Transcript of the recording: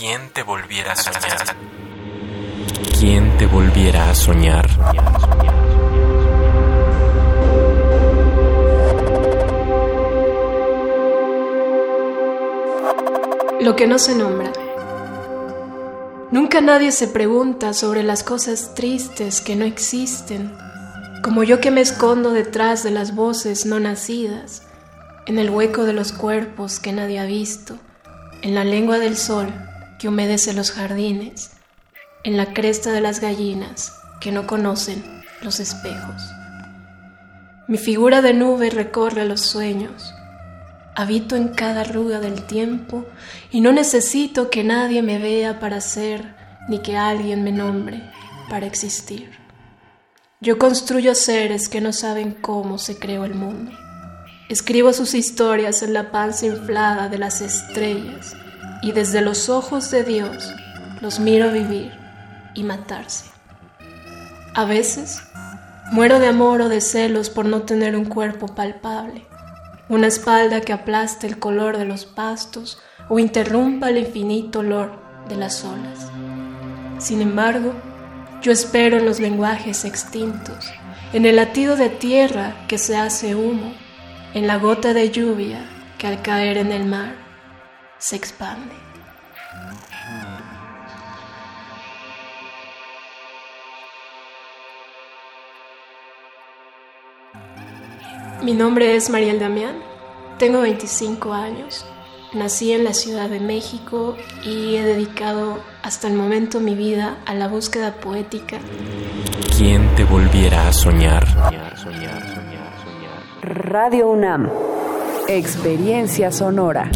¿Quién te volviera a soñar? ¿Quién te volviera a soñar? Lo que no se nombra. Nunca nadie se pregunta sobre las cosas tristes que no existen, como yo que me escondo detrás de las voces no nacidas, en el hueco de los cuerpos que nadie ha visto, en la lengua del sol que humedece los jardines, en la cresta de las gallinas que no conocen los espejos. Mi figura de nube recorre los sueños, habito en cada arruga del tiempo y no necesito que nadie me vea para ser ni que alguien me nombre para existir. Yo construyo seres que no saben cómo se creó el mundo. Escribo sus historias en la panza inflada de las estrellas y desde los ojos de Dios los miro vivir y matarse. A veces muero de amor o de celos por no tener un cuerpo palpable, una espalda que aplaste el color de los pastos o interrumpa el infinito olor de las olas. Sin embargo, yo espero en los lenguajes extintos, en el latido de tierra que se hace humo, en la gota de lluvia que al caer en el mar se expande. Mi nombre es Mariel Damián, tengo 25 años, nací en la Ciudad de México y he dedicado hasta el momento mi vida a la búsqueda poética. ¿Quién te volviera a soñar? Radio UNAM, experiencia sonora.